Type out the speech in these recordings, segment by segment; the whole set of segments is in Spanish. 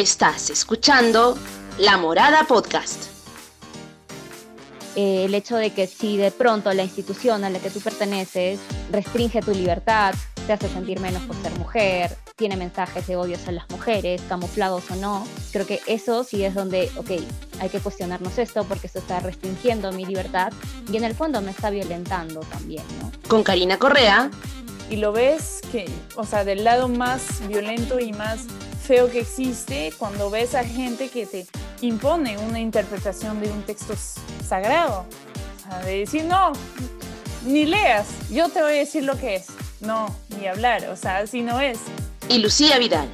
Estás escuchando La Morada Podcast. Eh, el hecho de que si de pronto la institución a la que tú perteneces restringe tu libertad, te hace sentir menos por ser mujer, tiene mensajes de odios a las mujeres, camuflados o no, creo que eso sí es donde, ok, hay que cuestionarnos esto porque esto está restringiendo mi libertad y en el fondo me está violentando también, ¿no? Con Karina Correa. Y lo ves que, o sea, del lado más violento y más feo que existe cuando ves a gente que te impone una interpretación de un texto sagrado. O sea, de decir, no, ni leas, yo te voy a decir lo que es. No, ni hablar, o sea, así no es. Y Lucía Vidal.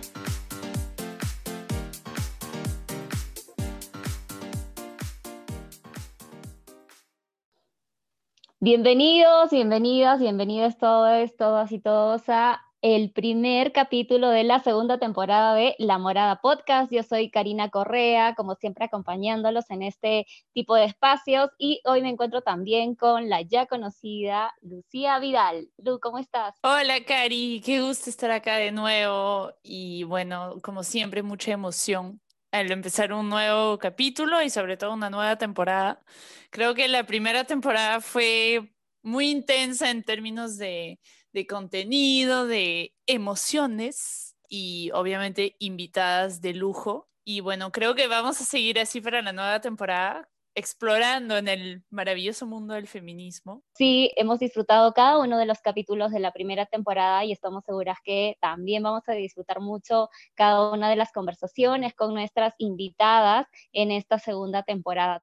Bienvenidos, bienvenidas, bienvenidos todos, todas y todos a el primer capítulo de la segunda temporada de La Morada Podcast. Yo soy Karina Correa, como siempre acompañándolos en este tipo de espacios y hoy me encuentro también con la ya conocida Lucía Vidal. Lu, ¿cómo estás? Hola Cari, qué gusto estar acá de nuevo y bueno, como siempre, mucha emoción al empezar un nuevo capítulo y sobre todo una nueva temporada. Creo que la primera temporada fue muy intensa en términos de de contenido, de emociones y obviamente invitadas de lujo. Y bueno, creo que vamos a seguir así para la nueva temporada, explorando en el maravilloso mundo del feminismo. Sí, hemos disfrutado cada uno de los capítulos de la primera temporada y estamos seguras que también vamos a disfrutar mucho cada una de las conversaciones con nuestras invitadas en esta segunda temporada.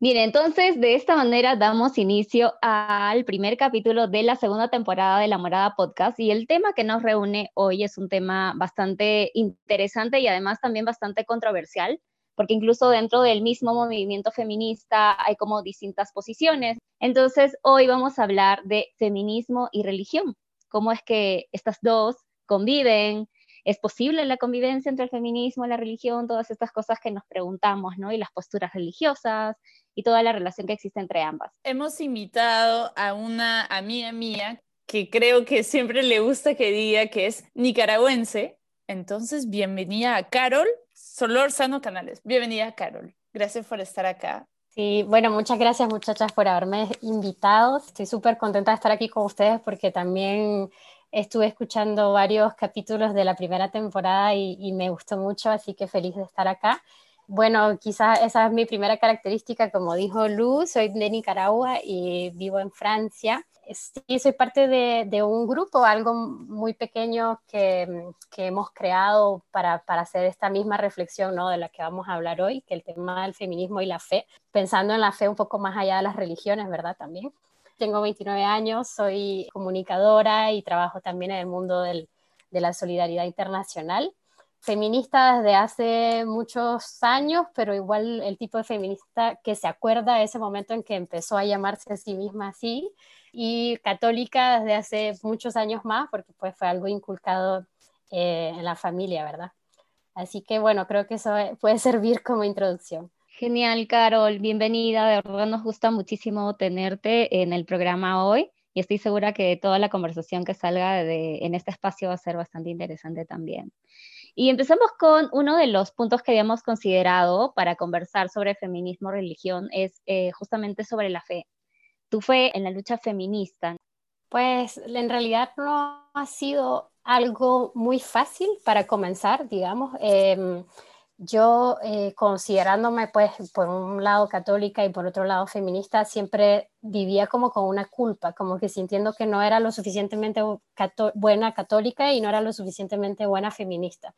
Bien, entonces de esta manera damos inicio al primer capítulo de la segunda temporada de La Morada Podcast y el tema que nos reúne hoy es un tema bastante interesante y además también bastante controversial, porque incluso dentro del mismo movimiento feminista hay como distintas posiciones. Entonces hoy vamos a hablar de feminismo y religión, cómo es que estas dos conviven, ¿Es posible la convivencia entre el feminismo la religión? Todas estas cosas que nos preguntamos, ¿no? Y las posturas religiosas y toda la relación que existe entre ambas. Hemos invitado a una amiga mía que creo que siempre le gusta que diga que es nicaragüense. Entonces, bienvenida a Carol Sano Canales. Bienvenida, Carol. Gracias por estar acá. Sí, bueno, muchas gracias muchachas por haberme invitado. Estoy súper contenta de estar aquí con ustedes porque también Estuve escuchando varios capítulos de la primera temporada y, me gustó mucho, así que feliz de estar acá. Bueno, quizás esa es mi primera característica, como dijo Luz, soy de Nicaragua y vivo en Francia. Sí, soy parte de, un grupo, algo muy pequeño que, hemos creado para, para, hacer esta misma reflexión ¿no? de la que vamos a hablar hoy, que el tema del feminismo y la fe, pensando en la fe un poco más allá de las religiones, ¿verdad? También. Tengo 29 años, soy comunicadora y trabajo también en el mundo de la solidaridad internacional. Feminista desde hace muchos años, pero igual el tipo de feminista que se acuerda de ese momento en que empezó a llamarse a sí misma así. Y católica desde hace muchos años más, porque pues fue algo inculcado eh, en la familia, ¿verdad? Así que bueno, creo que eso puede servir como introducción. Genial, Carol, bienvenida. De verdad nos gusta muchísimo tenerte en el programa hoy y estoy segura que toda la conversación que salga de, en este espacio va a ser bastante interesante también. Y empezamos con uno de los puntos que habíamos considerado para conversar sobre feminismo, religión, es eh, justamente sobre la fe. Tu fe en la lucha feminista. Pues en realidad no ha sido algo muy fácil para comenzar, digamos. Em, yo eh, considerándome pues por un lado católica y por otro lado feminista, siempre vivía como con una culpa, como que sintiendo que no era lo suficientemente buena católica y no era lo suficientemente buena feminista.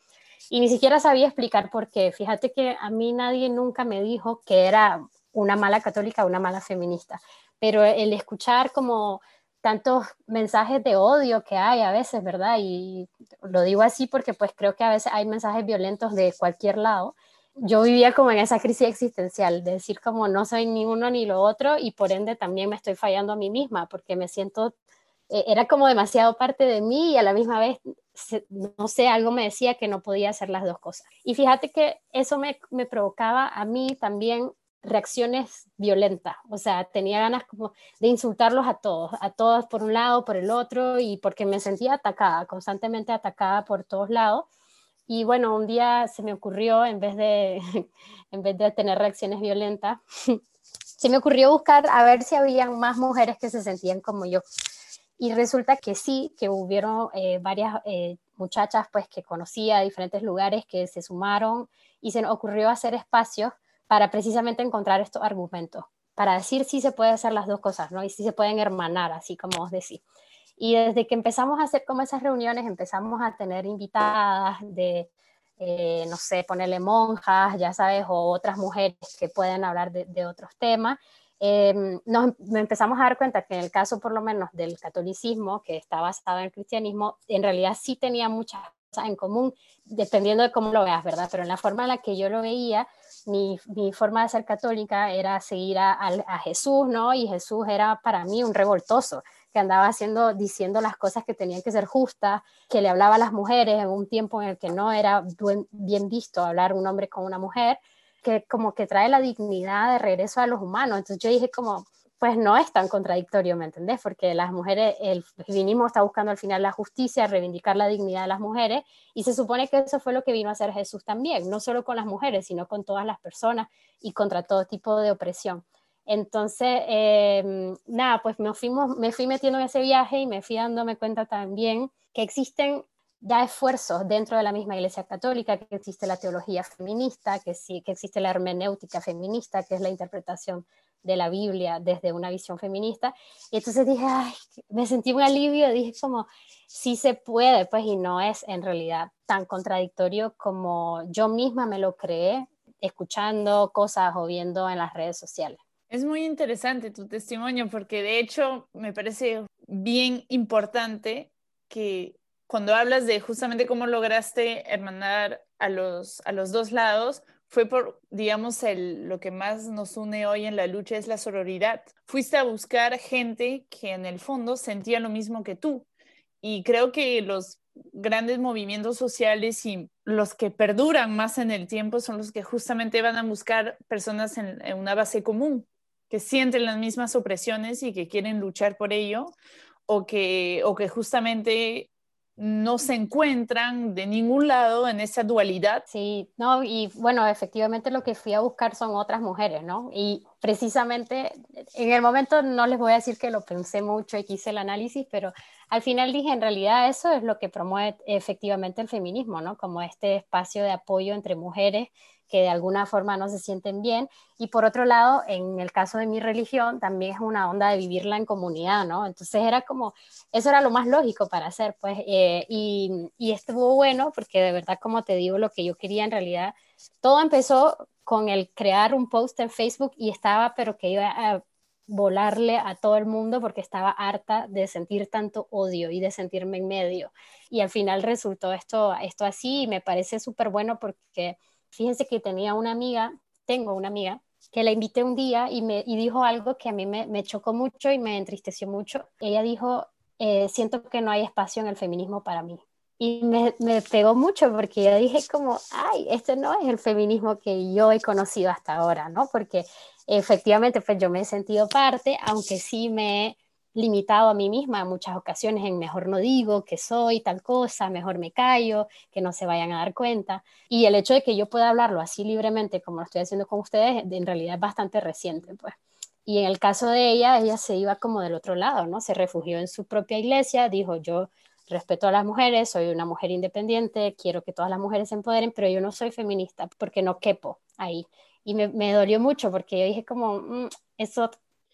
Y ni siquiera sabía explicar por qué. Fíjate que a mí nadie nunca me dijo que era una mala católica o una mala feminista, pero el escuchar como tantos mensajes de odio que hay a veces, ¿verdad? Y lo digo así porque pues creo que a veces hay mensajes violentos de cualquier lado. Yo vivía como en esa crisis existencial, de decir como no soy ni uno ni lo otro y por ende también me estoy fallando a mí misma porque me siento, eh, era como demasiado parte de mí y a la misma vez, no sé, algo me decía que no podía hacer las dos cosas. Y fíjate que eso me, me provocaba a mí también reacciones violentas, o sea, tenía ganas como de insultarlos a todos, a todas por un lado, por el otro, y porque me sentía atacada, constantemente atacada por todos lados. Y bueno, un día se me ocurrió, en vez de, en vez de tener reacciones violentas, se me ocurrió buscar a ver si habían más mujeres que se sentían como yo. Y resulta que sí, que hubieron eh, varias eh, muchachas pues que conocía de diferentes lugares que se sumaron y se nos ocurrió hacer espacios para precisamente encontrar estos argumentos, para decir si se puede hacer las dos cosas, ¿no? Y si se pueden hermanar, así como os decía. Y desde que empezamos a hacer como esas reuniones, empezamos a tener invitadas de, eh, no sé, ponerle monjas, ya sabes, o otras mujeres que pueden hablar de, otros temas. Eh, nos empezamos a dar cuenta que en el caso por lo menos del catolicismo, que está basado en el cristianismo, en realidad sí tenía muchas en común, dependiendo de cómo lo veas, ¿verdad? Pero en la forma en la que yo lo veía, mi, mi forma de ser católica era seguir a, a, Jesús, ¿no? Y Jesús era para mí un revoltoso que andaba haciendo, diciendo las cosas que tenían que ser justas, que le hablaba a las mujeres en un tiempo en el que no era bien visto hablar un hombre con una mujer, que como que trae la dignidad de regreso a los humanos. Entonces yo dije como, pues no es tan contradictorio, ¿me entendés? Porque las mujeres, el feminismo está buscando al final la justicia, reivindicar la dignidad de las mujeres, y se supone que eso fue lo que vino a hacer Jesús también, no solo con las mujeres, sino con todas las personas y contra todo tipo de opresión. Entonces, em, nada, pues me, fuimos, me fui metiendo en ese viaje y me fui dándome cuenta también que existen ya esfuerzos dentro de la misma Iglesia Católica, que existe la teología feminista, que, sí, que existe la hermenéutica feminista, que es la interpretación de la Biblia desde una visión feminista. Y entonces dije, ay, me sentí un alivio, dije como, sí se puede, pues, y no es en realidad tan contradictorio como yo misma me lo creé escuchando cosas o viendo en las redes sociales. Es muy interesante tu testimonio porque de hecho me parece bien importante que cuando hablas de justamente cómo lograste hermanar a los, a los dos lados, fue por, digamos, el, lo que más nos une hoy en la lucha es la sororidad. Fuiste a buscar gente que en el fondo sentía lo mismo que tú. Y creo que los grandes movimientos sociales y los que perduran más en el tiempo son los que justamente van a buscar personas en una base común que sienten las mismas opresiones y que quieren luchar por ello, o que, o que justamente no se encuentran de ningún lado en esa dualidad. Sí, no, y bueno, efectivamente lo que fui a buscar son otras mujeres, ¿no? Y precisamente en el momento no les voy a decir que lo pensé mucho y quise el análisis, pero al final dije, en realidad eso es lo que promueve efectivamente el feminismo, ¿no? Como este espacio de apoyo entre mujeres que de alguna forma no se sienten bien. Y por otro lado, en el caso de mi religión, también es una onda de vivirla en comunidad, ¿no? Entonces era como, eso era lo más lógico para hacer, pues, eh, y, y estuvo bueno porque de verdad, como te digo, lo que yo quería en realidad, todo empezó con el crear un post en Facebook y estaba, pero que iba a volarle a todo el mundo porque estaba harta de sentir tanto odio y de sentirme en medio. Y al final resultó esto, esto así y me parece súper bueno porque Fíjense que tenía una amiga, tengo una amiga, que la invité un día y me y dijo algo que a mí me, me, chocó mucho y me entristeció mucho. Ella dijo, eh, siento que no hay espacio en el feminismo para mí. Y me, me, pegó mucho porque yo dije como, ay, este no es el feminismo que yo he conocido hasta ahora, ¿no? Porque efectivamente, pues yo me he sentido parte, aunque sí me limitado a mí misma en muchas ocasiones en mejor no digo que soy tal cosa, mejor me callo, que no se vayan a dar cuenta. Y el hecho de que yo pueda hablarlo así libremente como lo estoy haciendo con ustedes, en realidad es bastante reciente, pues. Y en el caso de ella, ella se iba como del otro lado, ¿no? Se refugió en su propia iglesia, dijo, yo respeto a las mujeres, soy una mujer independiente, quiero que todas las mujeres se empoderen, pero yo no soy feminista porque no quepo ahí. Y me, dolió mucho porque yo dije como, mm, eso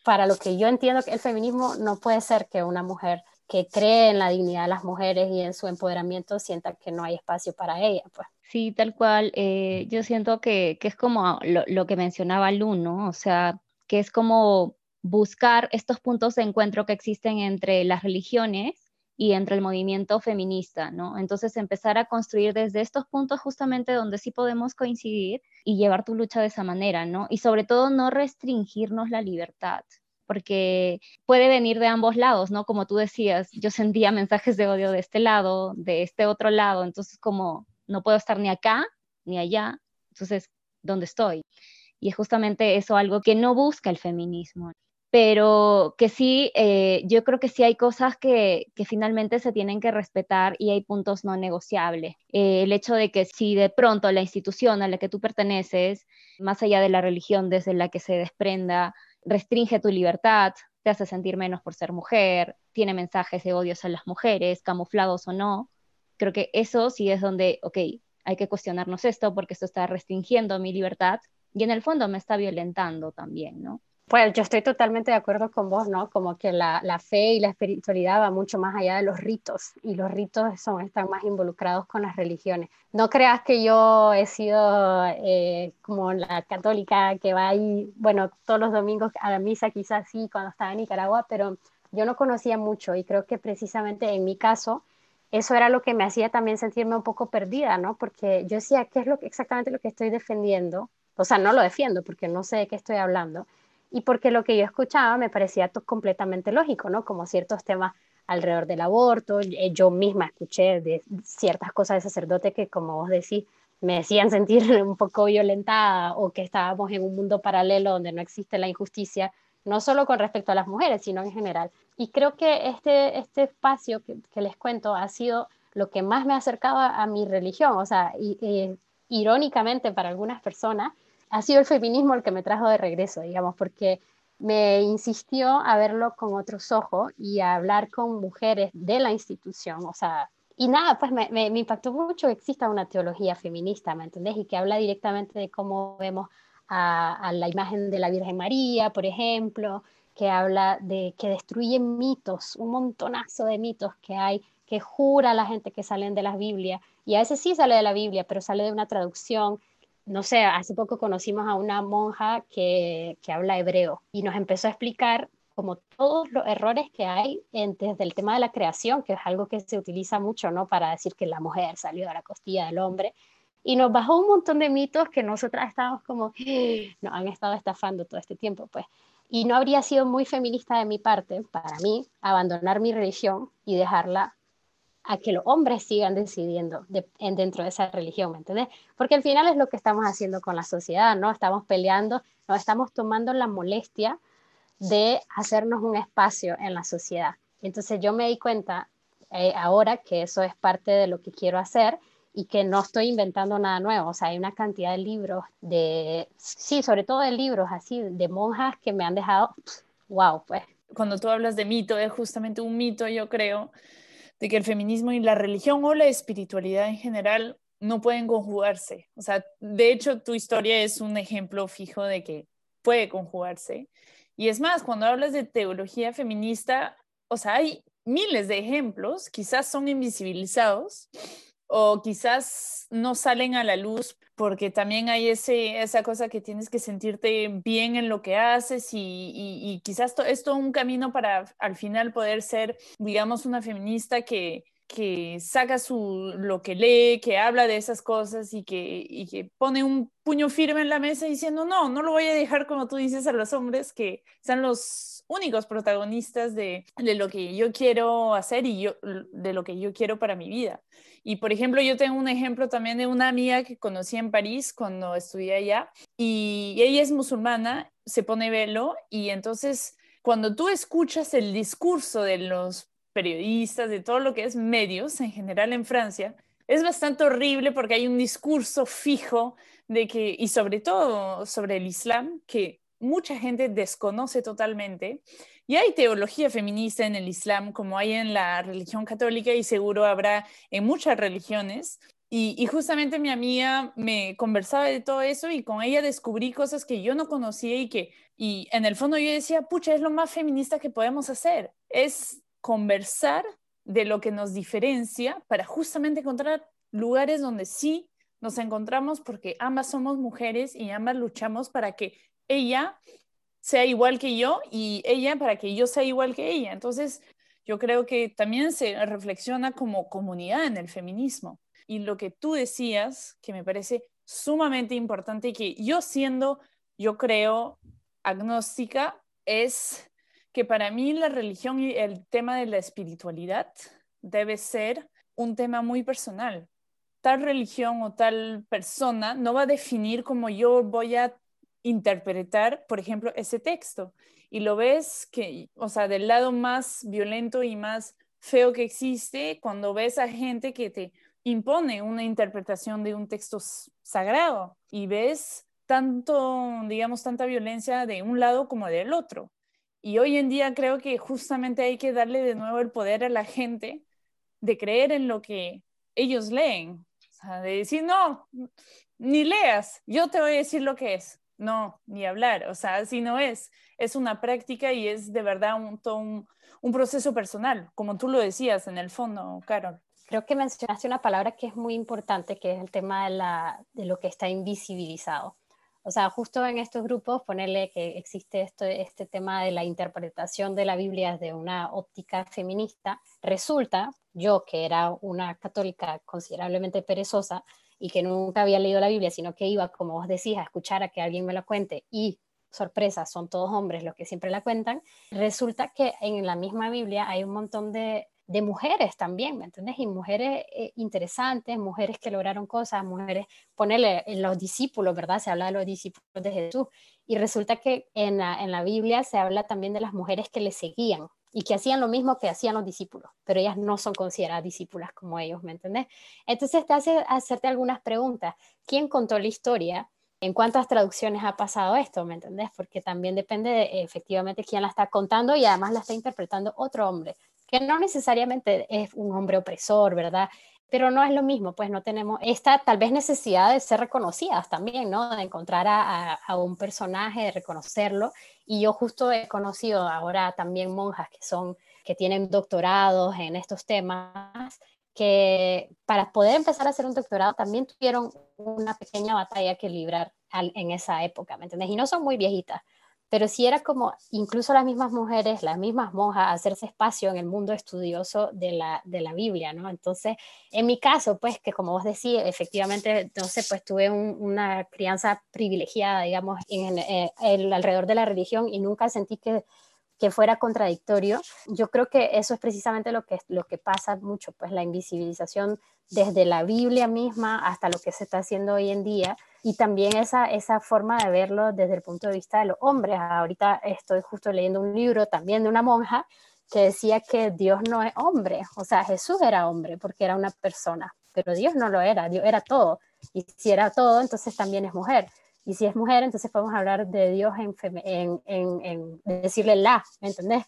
para lo que yo entiendo que el feminismo no puede ser que una mujer que cree en la dignidad de las mujeres y en su empoderamiento sienta que no hay espacio para ella. Pues. Sí, tal cual. Eh, yo siento que, que es como lo, que mencionaba Lu, ¿no? O sea, que es como buscar estos puntos de encuentro que existen entre las religiones y entre el movimiento feminista, ¿no? Entonces empezar a construir desde estos puntos justamente donde sí podemos coincidir y llevar tu lucha de esa manera, ¿no? Y sobre todo no restringirnos la libertad, porque puede venir de ambos lados, ¿no? Como tú decías, yo sentía mensajes de odio de este lado, de este otro lado, entonces como no puedo estar ni acá ni allá, entonces, ¿dónde estoy? Y es justamente eso algo que no busca el feminismo. Pero que sí, eh, yo creo que sí hay cosas que, finalmente se tienen que respetar y hay puntos no negociables. Eh, el hecho de que si de pronto la institución a la que tú perteneces, más allá de la religión desde la que se desprenda, restringe tu libertad, te hace sentir menos por ser mujer, tiene mensajes de odios a las mujeres, camuflados o no, creo que eso sí es donde, ok, hay que cuestionarnos esto porque esto está restringiendo mi libertad y en el fondo me está violentando también, ¿no? Pues yo estoy totalmente de acuerdo con vos, ¿no? Como que la, la, fe y la espiritualidad va mucho más allá de los ritos y los ritos son, están más involucrados con las religiones. No creas que yo he sido eh, como la católica que va ahí, bueno, todos los domingos a la misa, quizás sí, cuando estaba en Nicaragua, pero yo no conocía mucho y creo que precisamente en mi caso eso era lo que me hacía también sentirme un poco perdida, ¿no? Porque yo decía, ¿qué es lo, exactamente lo que estoy defendiendo? O sea, no lo defiendo porque no sé de qué estoy hablando y porque lo que yo escuchaba me parecía completamente lógico, ¿no? Como ciertos temas alrededor del aborto, eh, yo misma escuché ciertas cosas de sacerdote que, como vos decís, me decían sentir un poco violentada o que estábamos en un mundo paralelo donde no existe la injusticia, no solo con respecto a las mujeres, sino en general. Y creo que este, este espacio que, les cuento ha sido lo que más me ha acercado a, mi religión, o sea, y, irónicamente para algunas personas, ha sido el feminismo el que me trajo de regreso, digamos, porque me insistió a verlo con otros ojos y a hablar con mujeres de la institución, o sea, y nada, pues me, impactó mucho que exista una teología feminista, ¿me entendés? Y que habla directamente de cómo vemos a, a, la imagen de la Virgen María, por ejemplo, que habla de que destruye mitos, un montonazo de mitos que hay, que jura a la gente que salen de las Biblias, y a veces sí sale de la Biblia, pero sale de una traducción no sé, hace poco conocimos a una monja que, habla hebreo y nos empezó a explicar como todos los errores que hay en, desde el tema de la creación, que es algo que se utiliza mucho, ¿no? Para decir que la mujer salió de la costilla del hombre. Y nos bajó un montón de mitos que nosotras estábamos como, nos han estado estafando todo este tiempo, pues. Y no habría sido muy feminista de mi parte, para mí, abandonar mi religión y dejarla a que los hombres sigan decidiendo dentro de esa religión, ¿me entiendes? Porque al final es lo que estamos haciendo con la sociedad, ¿no? Estamos peleando, nos estamos tomando la molestia de hacernos un espacio en la sociedad. Entonces yo me di cuenta eh, ahora que eso es parte de lo que quiero hacer y que no estoy inventando nada nuevo. O sea, hay una cantidad de libros, de, sí, sobre todo de libros así, de monjas que me han dejado, wow, pues. Cuando tú hablas de mito, es justamente un mito, yo creo, de que el feminismo y la religión o la espiritualidad en general no pueden conjugarse. O sea, de hecho, tu historia es un ejemplo fijo de que puede conjugarse. Y es más, cuando hablas de teología feminista, o sea, hay miles de ejemplos, quizás son invisibilizados o quizás no salen a la luz porque también hay ese, esa cosa que tienes que sentirte bien en lo que haces y, y, quizás es todo un camino para al final poder ser, digamos, una feminista que, que saca su, lo que lee, que habla de esas cosas y que, y que pone un puño firme en la mesa diciendo, no, no lo voy a dejar como tú dices a los hombres que sean los únicos protagonistas de, de lo que yo quiero hacer y yo, de lo que yo quiero para mi vida. Y por ejemplo, yo tengo un ejemplo también de una amiga que conocí en París cuando estudié allá y ella es musulmana, se pone velo y entonces cuando tú escuchas el discurso de los periodistas, de todo lo que es medios en general en Francia, es bastante horrible porque hay un discurso fijo de que, y sobre todo sobre el Islam, que mucha gente desconoce totalmente. Y hay teología feminista en el Islam, como hay en la religión católica y seguro habrá en muchas religiones. Y, justamente mi amiga me conversaba de todo eso y con ella descubrí cosas que yo no conocía y que, y en el fondo yo decía, pucha, es lo más feminista que podemos hacer. Es conversar de lo que nos diferencia para justamente encontrar lugares donde sí nos encontramos porque ambas somos mujeres y ambas luchamos para que ella sea igual que yo y ella para que yo sea igual que ella. Entonces, yo creo que también se reflexiona como comunidad en el feminismo. Y lo que tú decías, que me parece sumamente importante que yo siendo, yo creo, agnóstica, es que para mí la religión y el tema de la espiritualidad debe ser un tema muy personal. Tal religión o tal persona no va a definir cómo yo voy a interpretar, por ejemplo, ese texto. Y lo ves que, o sea, del lado más violento y más feo que existe, cuando ves a gente que te impone una interpretación de un texto sagrado y ves tanto, digamos, tanta violencia de un lado como del otro. Y hoy en día creo que justamente hay que darle de nuevo el poder a la gente de creer en lo que ellos leen. O sea, de decir, no, ni leas, yo te voy a decir lo que es. No, ni hablar. O sea, así no es. Es una práctica y es de verdad un, un, un proceso personal, como tú lo decías en el fondo, Carol. Creo que mencionaste una palabra que es muy importante, que es el tema de, la, de lo que está invisibilizado. O sea, justo en estos grupos ponerle que existe esto, este tema de la interpretación de la Biblia desde una óptica feminista, resulta, yo que era una católica considerablemente perezosa y que nunca había leído la Biblia, sino que iba, como vos decís, a escuchar a que alguien me la cuente y sorpresa, son todos hombres los que siempre la cuentan, resulta que en la misma Biblia hay un montón de de mujeres también, ¿me entiendes? Y mujeres eh, interesantes, mujeres que lograron cosas, mujeres, ponerle en los discípulos, ¿verdad? Se habla de los discípulos de Jesús. Y resulta que en la, en la Biblia se habla también de las mujeres que le seguían y que hacían lo mismo que hacían los discípulos, pero ellas no son consideradas discípulas como ellos, ¿me entiendes? Entonces te hace hacerte algunas preguntas. ¿Quién contó la historia? ¿En cuántas traducciones ha pasado esto? ¿Me entendés? Porque también depende de efectivamente quién la está contando y además la está interpretando otro hombre que no necesariamente es un hombre opresor, ¿verdad? Pero no es lo mismo, pues no tenemos esta tal vez necesidad de ser reconocidas también, ¿no? De encontrar a, un personaje, de reconocerlo. Y yo justo he conocido ahora también monjas que son, que tienen doctorados en estos temas, que para poder empezar a hacer un doctorado también tuvieron una pequeña batalla que librar en esa época, ¿me entiendes? Y no son muy viejitas, pero si era como incluso las mismas mujeres, las mismas monjas, hacerse espacio en el mundo estudioso de la, de la Biblia, ¿no? Entonces, en mi caso, pues que como vos decís, efectivamente, entonces, pues tuve una crianza privilegiada, digamos, en, eh, el, alrededor de la religión y nunca sentí que que fuera contradictorio. Yo creo que eso es precisamente lo que, lo que pasa mucho, pues la invisibilización desde la Biblia misma hasta lo que se está haciendo hoy en día y también esa, esa forma de verlo desde el punto de vista de los hombres. Ahorita estoy justo leyendo un libro también de una monja que decía que Dios no es hombre, o sea, Jesús era hombre porque era una persona, pero Dios no lo era, Dios era todo. Y si era todo, entonces también es mujer. Y si es mujer, entonces podemos hablar de Dios en, en, en, decirle la, ¿me entendés?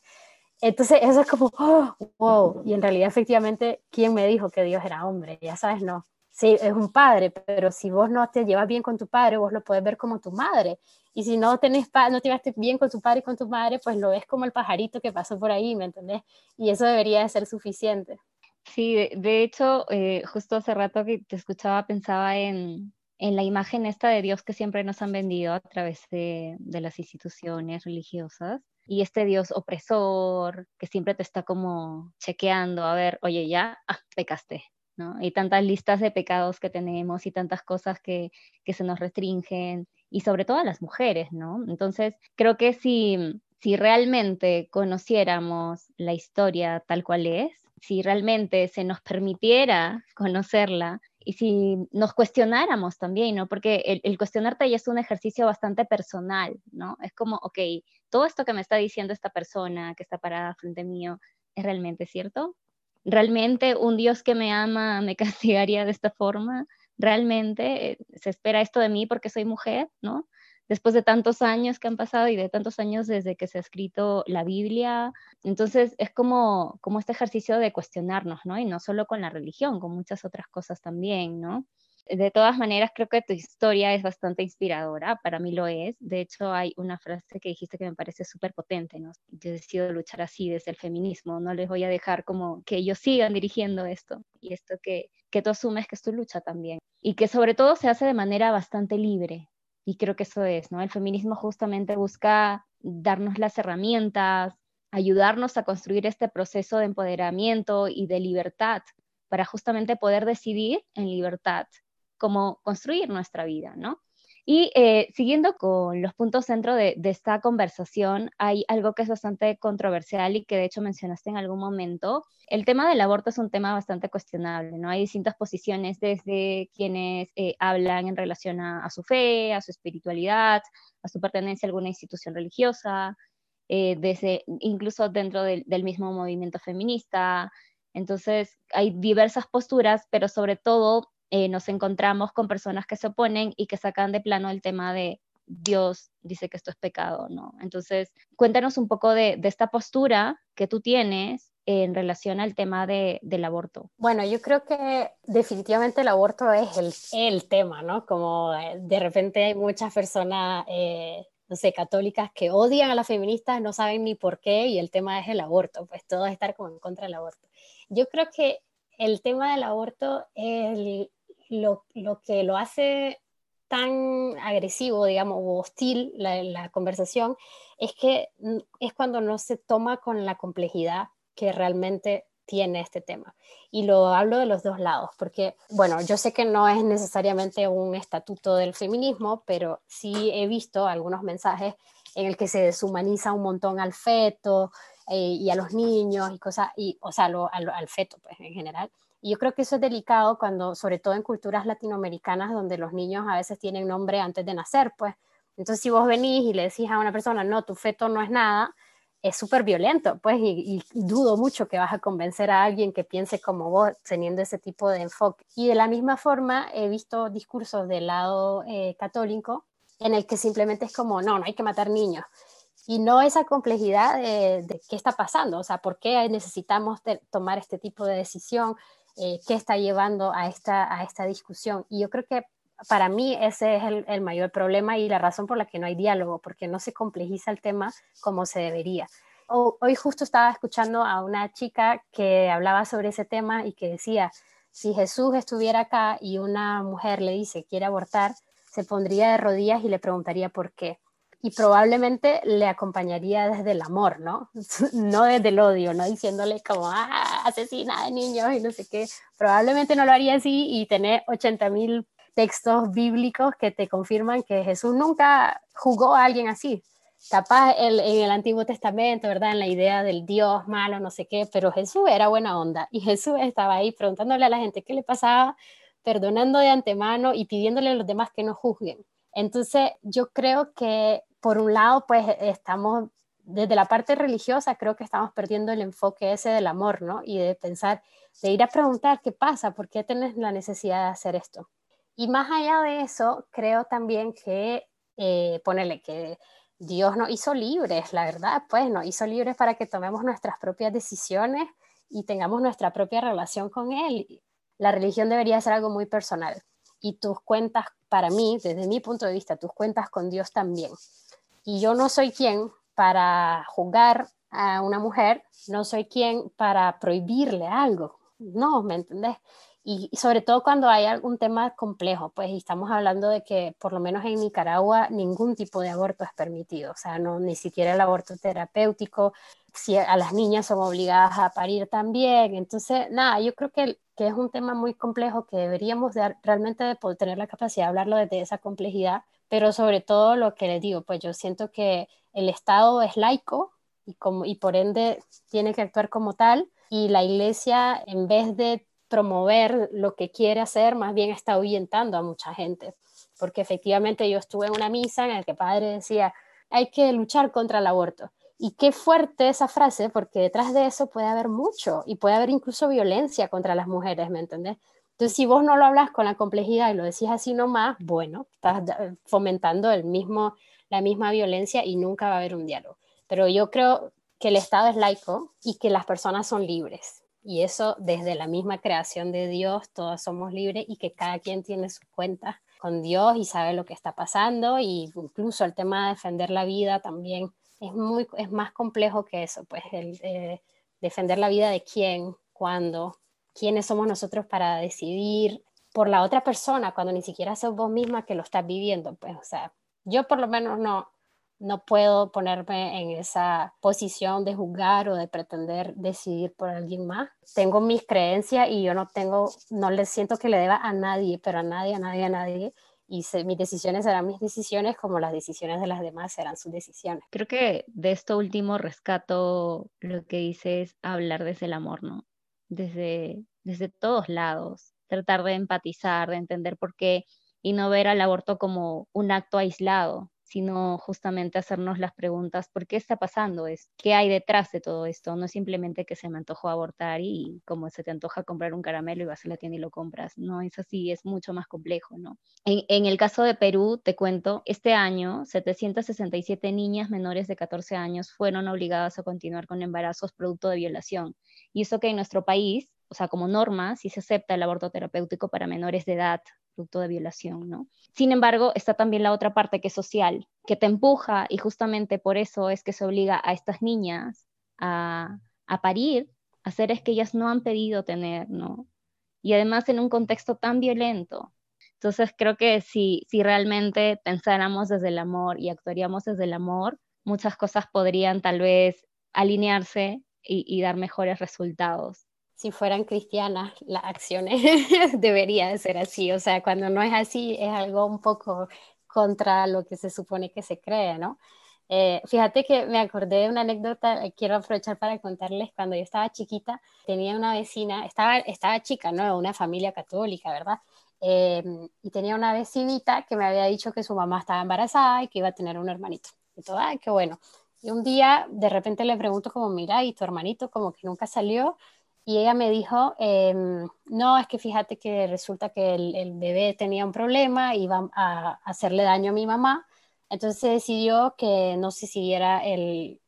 Entonces eso es como, oh, wow, y en realidad efectivamente, ¿quién me dijo que Dios era hombre? Ya sabes, no sí, es un padre, pero si vos no te llevas bien con tu padre, vos lo puedes ver como tu madre. Y si no, tenés no te llevas bien con tu padre y con tu madre, pues lo ves como el pajarito que pasó por ahí, ¿me entendés? Y eso debería de ser suficiente. Sí, de, hecho, eh, justo hace rato que te escuchaba, pensaba en, en, la imagen esta de Dios que siempre nos han vendido a través de, de las instituciones religiosas y este Dios opresor que siempre te está como chequeando, a ver, oye, ya, ah, pecaste, y tantas listas de pecados que tenemos y tantas cosas que, se nos restringen, y sobre todo a las mujeres, ¿no? Entonces, creo que si, si realmente conociéramos la historia tal cual es, si realmente se nos permitiera conocerla y si nos cuestionáramos también, ¿no? Porque el, el, cuestionarte ya es un ejercicio bastante personal, ¿no? Es como, ok, todo esto que me está diciendo esta persona que está parada frente mío, ¿es realmente cierto? ¿Realmente un Dios que me ama me castigaría de esta forma? ¿Realmente eh, se espera esto de mí porque soy mujer, no? Después de tantos años que han pasado y de tantos años desde que se ha escrito la Biblia, entonces es como, como este ejercicio de cuestionarnos, ¿no? Y no solo con la religión, con muchas otras cosas también, ¿no? De todas maneras, creo que tu historia es bastante inspiradora, para mí lo es. De hecho, hay una frase que dijiste que me parece súper potente, ¿no? Yo decido luchar así desde el feminismo, no les voy a dejar como que ellos sigan dirigiendo esto y esto que, que tú asumes que es tu lucha también. Y que sobre todo se hace de manera bastante libre. Y creo que eso es, ¿no? El feminismo justamente busca darnos las herramientas, ayudarnos a construir este proceso de empoderamiento y de libertad para justamente poder decidir en libertad cómo construir nuestra vida, ¿no? Y eh, siguiendo con los puntos centro de, de, esta conversación, hay algo que es bastante controversial y que de hecho mencionaste en algún momento. El tema del aborto es un tema bastante cuestionable, ¿no? Hay distintas posiciones desde quienes eh, hablan en relación a, a, su fe, a su espiritualidad, a su pertenencia a alguna institución religiosa, eh, desde, incluso dentro del, del mismo movimiento feminista. Entonces, hay diversas posturas, pero sobre todo eh, nos encontramos con personas que se oponen y que sacan de plano el tema de Dios dice que esto es pecado, ¿no? Entonces, cuéntanos un poco de, de esta postura que tú tienes en relación al tema de, del aborto. Bueno, yo creo que definitivamente el aborto es el, el tema, ¿no? Como de repente hay muchas personas, eh, no sé, católicas que odian a las feministas, no saben ni por qué, y el tema es el aborto, pues todo es estar como en contra del aborto. Yo creo que el tema del aborto es el, lo, lo, que lo hace tan agresivo, digamos, o hostil la, conversación, es que es cuando no se toma con la complejidad que realmente tiene este tema. Y lo hablo de los dos lados, porque, bueno, yo sé que no es necesariamente un estatuto del feminismo, pero sí he visto algunos mensajes en el que se deshumaniza un montón al feto eh, y a los niños y cosas, y, o sea, al, al feto, pues, en general. Y yo creo que eso es delicado cuando, sobre todo en culturas latinoamericanas, donde los niños a veces tienen nombre antes de nacer, pues. Entonces, si vos venís y le decís a una persona, no, tu feto no es nada, es súper violento, pues, y, y, dudo mucho que vas a convencer a alguien que piense como vos, teniendo ese tipo de enfoque. Y de la misma forma, he visto discursos del lado eh, católico en el que simplemente es como, no, no hay que matar niños. Y no esa complejidad de, de qué está pasando, o sea, por qué necesitamos tomar este tipo de decisión, eh, qué está llevando a esta, a esta discusión. Y yo creo que para mí ese es el, el, mayor problema y la razón por la que no hay diálogo, porque no se complejiza el tema como se debería. Hoy justo estaba escuchando a una chica que hablaba sobre ese tema y que decía, si Jesús estuviera acá y una mujer le dice quiere abortar, se pondría de rodillas y le preguntaría por qué y probablemente le acompañaría desde el amor, ¿no? No desde el odio, no diciéndole como, ah, asesina de niños y no sé qué. Probablemente no lo haría así y tener 80 mil textos bíblicos que te confirman que Jesús nunca jugó a alguien así. Capaz el, en el Antiguo Testamento, ¿verdad? En la idea del Dios malo, no sé qué, pero Jesús era buena onda y Jesús estaba ahí preguntándole a la gente qué le pasaba, perdonando de antemano y pidiéndole a los demás que no juzguen. Entonces, yo creo que por un lado, pues estamos, desde la parte religiosa, creo que estamos perdiendo el enfoque ese del amor, ¿no? Y de pensar, de ir a preguntar qué pasa, por qué tienes la necesidad de hacer esto. Y más allá de eso, creo también que, eh, ponele que Dios nos hizo libres, la verdad, pues nos hizo libres para que tomemos nuestras propias decisiones y tengamos nuestra propia relación con Él. La religión debería ser algo muy personal. Y tus cuentas, para mí, desde mi punto de vista, tus cuentas con Dios también. Y yo no soy quien para juzgar a una mujer, no soy quien para prohibirle algo. No, ¿me entendés? Y, sobre todo cuando hay algún tema complejo, pues estamos hablando de que por lo menos en Nicaragua ningún tipo de aborto es permitido, o sea, no, ni siquiera el aborto terapéutico, si a las niñas son obligadas a parir también, entonces, nada, yo creo que, que es un tema muy complejo que deberíamos de, realmente de poder tener la capacidad de hablarlo desde esa complejidad pero sobre todo lo que les digo, pues yo siento que el Estado es laico y, como, y por ende tiene que actuar como tal y la iglesia en vez de promover lo que quiere hacer, más bien está ahuyentando a mucha gente, porque efectivamente yo estuve en una misa en la que el padre decía, hay que luchar contra el aborto. Y qué fuerte esa frase, porque detrás de eso puede haber mucho y puede haber incluso violencia contra las mujeres, ¿me entendés? Entonces, si vos no lo hablas con la complejidad y lo decís así nomás, bueno, estás fomentando el mismo, la misma violencia y nunca va a haber un diálogo. Pero yo creo que el Estado es laico y que las personas son libres. Y eso desde la misma creación de Dios, todos somos libres y que cada quien tiene sus cuentas con Dios y sabe lo que está pasando. Y incluso el tema de defender la vida también es, muy, es más complejo que eso, pues el eh, defender la vida de quién, cuándo, quiénes somos nosotros para decidir por la otra persona cuando ni siquiera sos vos misma que lo estás viviendo. Pues, o sea, yo por lo menos no, no puedo ponerme en esa posición de juzgar o de pretender decidir por alguien más. Tengo mis creencias y yo no tengo, no le siento que le deba a nadie, pero a nadie, a nadie, a nadie. y mis decisiones serán mis decisiones como las decisiones de las demás serán sus decisiones. Creo que de esto último rescato lo que dice es hablar desde el amor, ¿no? Desde, desde todos lados, tratar de empatizar, de entender por qué y no ver al aborto como un acto aislado, sino justamente hacernos las preguntas, ¿por qué está pasando esto? ¿Qué hay detrás de todo esto? No es simplemente que se me antojó abortar y como se te antoja comprar un caramelo y vas a la tienda y lo compras. No es así, es mucho más complejo, ¿no? En, en el caso de Perú, te cuento, este año 767 niñas menores de 14 años fueron obligadas a continuar con embarazos producto de violación. Y eso que en nuestro país o sea, como norma, sí se acepta el aborto terapéutico para menores de edad producto de violación, ¿no? Sin embargo, está también la otra parte que es social, que te empuja y justamente por eso es que se obliga a estas niñas a, a parir, a seres que ellas no han pedido tener, ¿no? Y además en un contexto tan violento. Entonces creo que si, si realmente pensáramos desde el amor y actuaríamos desde el amor, muchas cosas podrían tal vez alinearse y, y dar mejores resultados si fueran cristianas las acciones, debería de ser así. O sea, cuando no es así, es algo un poco contra lo que se supone que se cree, ¿no? Eh, fíjate que me acordé de una anécdota, eh, quiero aprovechar para contarles, cuando yo estaba chiquita, tenía una vecina, estaba, estaba chica, ¿no? Una familia católica, ¿verdad? Eh, y tenía una vecinita que me había dicho que su mamá estaba embarazada y que iba a tener un hermanito. Y todo, ay, qué bueno. Y un día, de repente le pregunto como, mira, ¿y tu hermanito como que nunca salió? y ella me dijo, em, no, es que fíjate que resulta que el, bebé tenía un problema, iba a hacerle daño a mi mamá, entonces se decidió que no se siguiera el,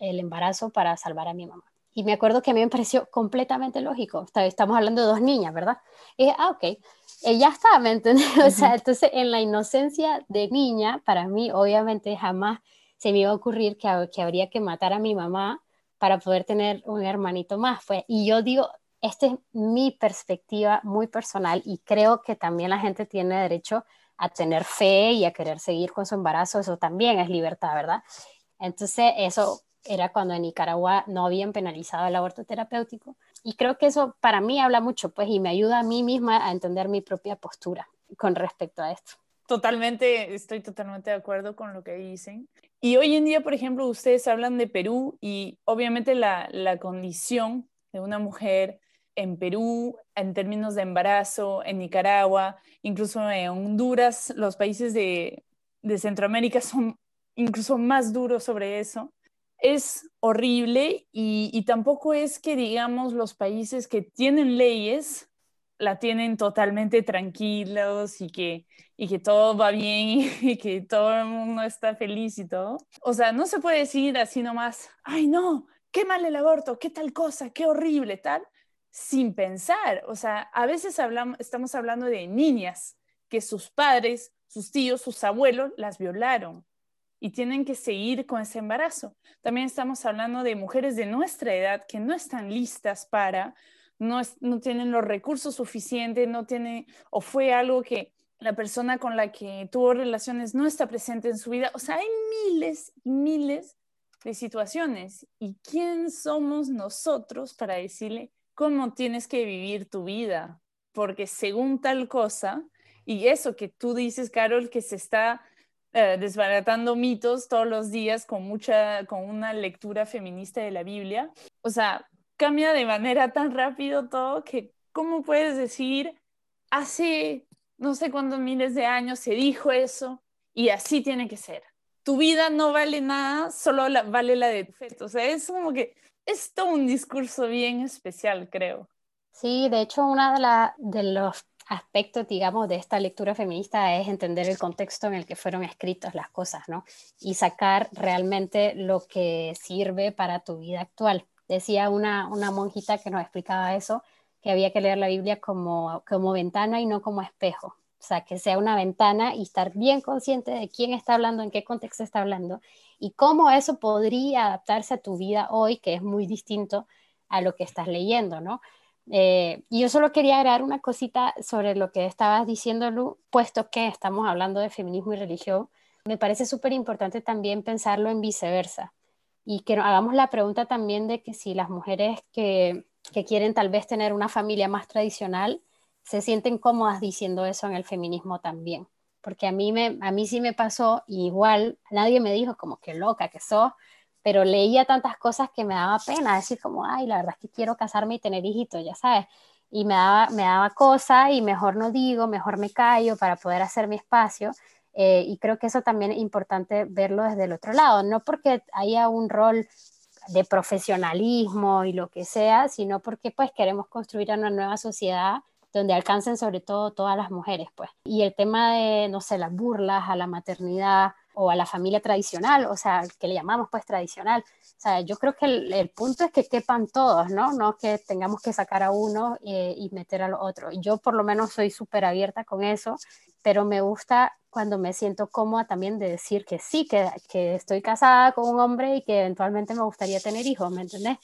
el, embarazo para salvar a mi mamá. Y me acuerdo que a mí me pareció completamente lógico, estamos hablando de dos niñas, ¿verdad? Y dije, ah, ok, ella está, ¿me entiendes? O sea, entonces en la inocencia de niña, para mí obviamente jamás se me iba a ocurrir que, que habría que matar a mi mamá para poder tener un hermanito más. Fue, y yo digo, esta es mi perspectiva muy personal y creo que también la gente tiene derecho a tener fe y a querer seguir con su embarazo, eso también es libertad, ¿verdad? Entonces, eso era cuando en Nicaragua no habían penalizado el aborto terapéutico. Y creo que eso para mí habla mucho, pues, y me ayuda a mí misma a entender mi propia postura con respecto a esto. Totalmente, estoy totalmente de acuerdo con lo que dicen. Y hoy en día, por ejemplo, ustedes hablan de Perú y obviamente la, la condición de una mujer en Perú, en términos de embarazo, en Nicaragua, incluso en Honduras, los países de, de Centroamérica son incluso más duros sobre eso. Es horrible y, y tampoco es que, digamos, los países que tienen leyes la tienen totalmente tranquilos y que, y que todo va bien y, que todo el mundo está feliz y todo. O sea, no se puede decir así nomás, ay no, qué mal el aborto, qué tal cosa, qué horrible, tal, sin pensar. O sea, a veces hablamos, estamos hablando de niñas que sus padres, sus tíos, sus abuelos las violaron y tienen que seguir con ese embarazo. También estamos hablando de mujeres de nuestra edad que no están listas para no, tienen los recursos suficientes, no tiene, o fue algo que la persona con la que tuvo relaciones no está presente en su vida. O sea, hay miles y miles de situaciones. ¿Y quién somos nosotros para decirle cómo tienes que vivir tu vida? Porque según tal cosa, y eso que tú dices, Carol, que se está eh, desbaratando mitos todos los días con mucha, con una lectura feminista de la Biblia. O sea, cambia de manera tan rápido todo que, ¿cómo puedes decir, hace no sé cuántos miles de años se dijo eso y así tiene que ser? Tu vida no vale nada, solo vale la de tu feto. O sea, es como que es todo un discurso bien especial, creo. Sí, de hecho, uno de, de los aspectos, digamos, de esta lectura feminista es entender el contexto en el que fueron escritas las cosas, ¿no? Y sacar realmente lo que sirve para tu vida actual decía una, monjita que nos explicaba eso, que había que leer la Biblia como, como ventana y no como espejo. O sea, que sea una ventana y estar bien consciente de quién está hablando, en qué contexto está hablando y cómo eso podría adaptarse a tu vida hoy, que es muy distinto a lo que estás leyendo, ¿no? Eh, y yo solo quería agregar una cosita sobre lo que estabas diciendo, Lu, puesto que estamos hablando de feminismo y religión, me parece súper importante también pensarlo en viceversa y que hagamos la pregunta también de que si las mujeres que, que quieren tal vez tener una familia más tradicional se sienten cómodas diciendo eso en el feminismo también. porque a mí, me, a mí sí me pasó, igual nadie me dijo como que loca que sos, pero leía tantas cosas que me daba pena decir como, ay, la verdad es que quiero casarme y tener hijitos, ya sabes, y me daba, me daba cosa y mejor no digo, mejor me callo para poder hacer mi espacio. Eh, y creo que eso también es importante verlo desde el otro lado, no porque haya un rol de profesionalismo y lo que sea, sino porque pues queremos construir una nueva sociedad donde alcancen sobre todo todas las mujeres, pues. Y el tema de, no sé, las burlas a la maternidad o a la familia tradicional, o sea, que le llamamos pues tradicional. O sea, yo creo que el, punto es que quepan todos, ¿no? No que tengamos que sacar a uno eh, y meter al otro. Yo por lo menos soy súper abierta con eso, pero me gusta cuando me siento cómoda también de decir que sí, que, que estoy casada con un hombre y que eventualmente me gustaría tener hijos, ¿me entendés?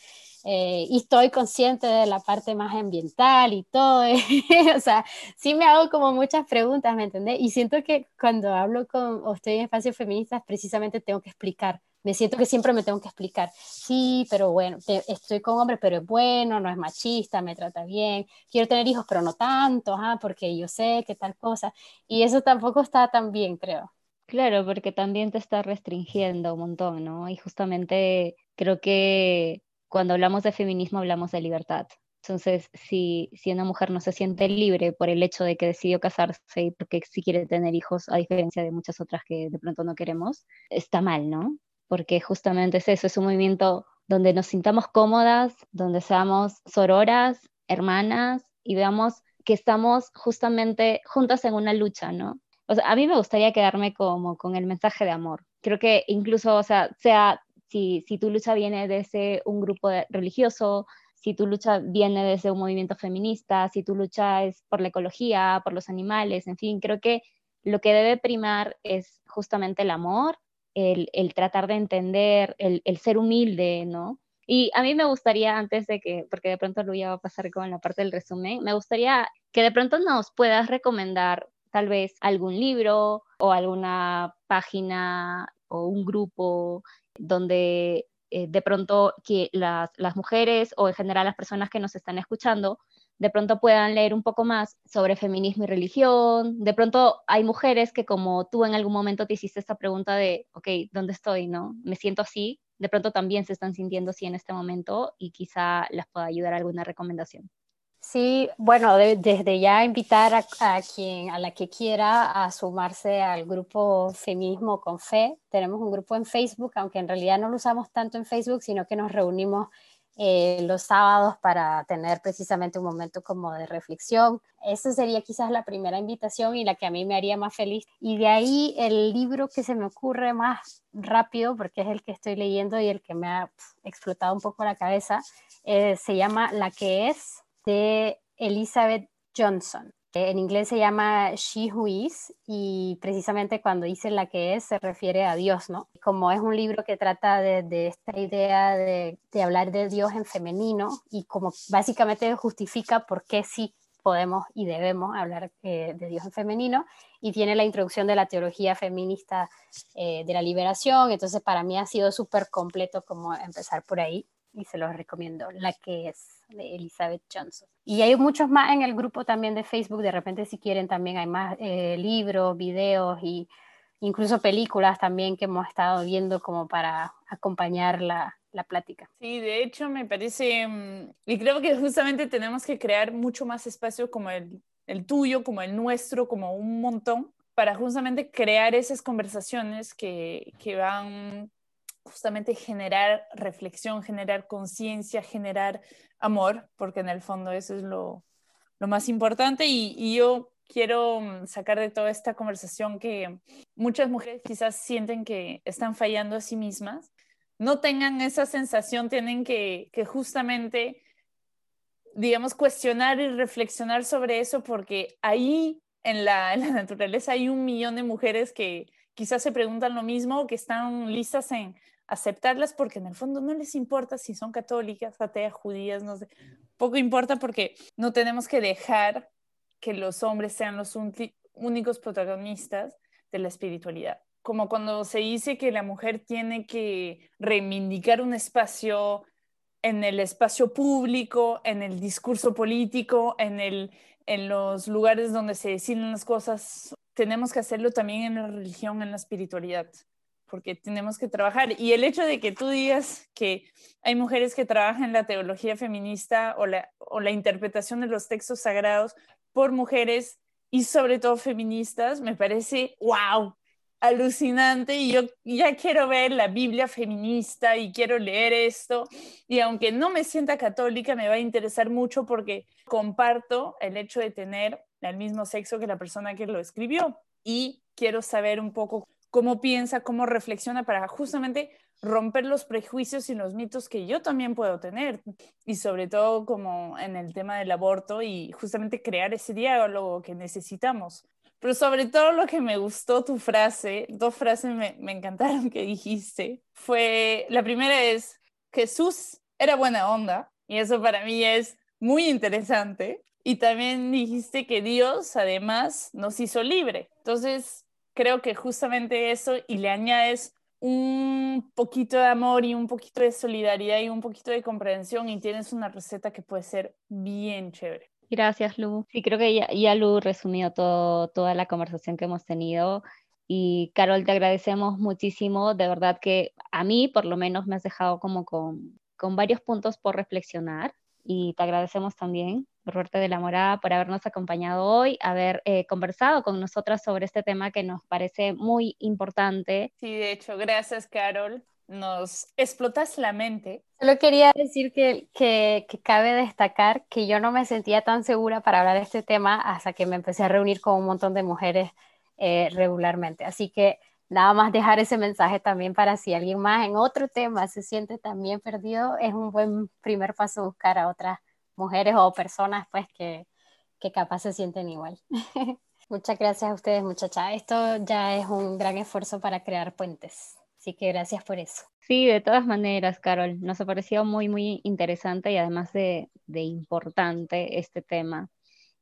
Eh, y estoy consciente de la parte más ambiental y todo. o sea, sí me hago como muchas preguntas, ¿me entendés? Y siento que cuando hablo con o estoy en espacios feministas, precisamente tengo que explicar. Me siento que siempre me tengo que explicar. Sí, pero bueno, estoy con hombre, pero es bueno, no es machista, me trata bien. Quiero tener hijos, pero no tanto, ¿ah? porque yo sé que tal cosa. Y eso tampoco está tan bien, creo. Claro, porque también te está restringiendo un montón, ¿no? Y justamente creo que cuando hablamos de feminismo hablamos de libertad. Entonces, si, si una mujer no se siente libre por el hecho de que decidió casarse y porque sí quiere tener hijos, a diferencia de muchas otras que de pronto no queremos, está mal, ¿no? Porque justamente es eso, es un movimiento donde nos sintamos cómodas, donde seamos sororas, hermanas y veamos que estamos justamente juntas en una lucha, ¿no? O sea, a mí me gustaría quedarme como con el mensaje de amor. Creo que incluso, o sea, sea si, tu lucha viene desde un grupo religioso, si tu lucha viene desde un movimiento feminista, si tu lucha es por la ecología, por los animales, en fin, creo que lo que debe primar es justamente el amor, el, tratar de entender, el, ser humilde, ¿no? Y a mí me gustaría, antes de que, porque de pronto lo voy a pasar con la parte del resumen, me gustaría que de pronto nos puedas recomendar tal vez algún libro o alguna página o un grupo donde eh, de pronto que las, mujeres o en general las personas que nos están escuchando de pronto puedan leer un poco más sobre feminismo y religión. De pronto hay mujeres que como tú en algún momento te hiciste esta pregunta de, ok, ¿dónde estoy? ¿No? Me siento así. De pronto también se están sintiendo así en este momento y quizá les pueda ayudar alguna recomendación. Sí, bueno, desde ya invitar a, quien, a la que quiera a sumarse al grupo Feminismo con Fe. Tenemos un grupo en Facebook, aunque en realidad no lo usamos tanto en Facebook, sino que nos reunimos eh, los sábados para tener precisamente un momento como de reflexión. Esa sería quizás la primera invitación y la que a mí me haría más feliz. Y de ahí el libro que se me ocurre más rápido, porque es el que estoy leyendo y el que me ha explotado un poco la cabeza, eh, se llama La que es de Elizabeth Johnson. En inglés se llama She Who Is y precisamente cuando dice la que es se refiere a Dios, ¿no? Como es un libro que trata de, esta idea de, hablar de Dios en femenino y como básicamente justifica por qué sí podemos y debemos hablar eh, de Dios en femenino y tiene la introducción de la teología feminista eh, de la liberación, entonces para mí ha sido súper completo como empezar por ahí y se los recomiendo, la que es de Elizabeth Johnson. Y hay muchos más en el grupo también de Facebook, de repente si quieren también hay más eh, libros, videos y incluso películas también que hemos estado viendo como para acompañar la, la plática. Sí, de hecho me parece, mm, y creo que justamente tenemos que crear mucho más espacio como el, el tuyo, como el nuestro, como un montón, para justamente crear esas conversaciones que, que van justamente generar reflexión, generar conciencia, generar amor, porque en el fondo eso es lo, más importante. Y, yo quiero mm, sacar de toda esta conversación que muchas mujeres quizás sienten que están fallando a sí mismas, no tengan esa sensación, tienen que, que justamente, digamos, cuestionar y reflexionar sobre eso porque ahí en la, en la naturaleza hay un millón de mujeres que quizás se preguntan lo mismo, que están listas en aceptarlas porque en el fondo no les importa si son católicas, ateas, judías, no sé, poco importa porque no tenemos que dejar que los hombres sean los únicos protagonistas de la espiritualidad. Como cuando se dice que la mujer tiene que reivindicar un espacio en el espacio público, en el discurso político, en, el, en los lugares donde se deciden las cosas tenemos que hacerlo también en la religión, en la espiritualidad, porque tenemos que trabajar. Y el hecho de que tú digas que hay mujeres que trabajan la teología feminista o la, o la interpretación de los textos sagrados por mujeres y sobre todo feministas, me parece, wow, alucinante. Y yo ya quiero ver la Biblia feminista y quiero leer esto. Y aunque no me sienta católica me va a interesar mucho porque comparto el hecho de tener el mismo sexo que la persona que lo escribió. Y quiero saber un poco cómo piensa, cómo reflexiona para justamente romper los prejuicios y los mitos que yo también puedo tener y sobre todo como en el tema del aborto y justamente crear ese diálogo que necesitamos pero sobre todo lo que me gustó tu frase, dos frases me, me encantaron que dijiste, fue, la primera es, Jesús era buena onda, y eso para mí es muy interesante. Y también dijiste que Dios además nos hizo libre. Entonces, creo que justamente eso y le añades un poquito de amor y un poquito de solidaridad y un poquito de comprensión y tienes una receta que puede ser bien chévere. Gracias, Lu. Sí, creo que ya, ya Lu resumió todo, toda la conversación que hemos tenido. Y Carol, te agradecemos muchísimo. De verdad que a mí, por lo menos, me has dejado como con, con varios puntos por reflexionar. Y te agradecemos también por verte de la morada, por habernos acompañado hoy, haber eh, conversado con nosotras sobre este tema que nos parece muy importante. Sí, de hecho, gracias, Carol nos explotas la mente. Solo quería decir que, que, cabe destacar que yo no me sentía tan segura para hablar de este tema hasta que me empecé a reunir con un montón de mujeres eh, regularmente. Así que nada más dejar ese mensaje también para si alguien más en otro tema se siente también perdido, es un buen primer paso buscar a otras mujeres o personas pues que, que capaz se sienten igual. Muchas gracias a ustedes muchachas. Esto ya es un gran esfuerzo para crear puentes. Así que gracias por eso. Sí, de todas maneras, Carol, nos ha parecido muy, muy interesante y además de, importante este tema.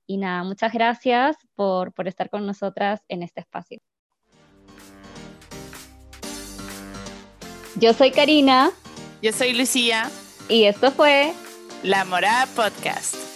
Y nada, muchas gracias por, por estar con nosotras en este espacio. Yo soy Karina. Yo soy Lucía. Y esto fue La Morada Podcast.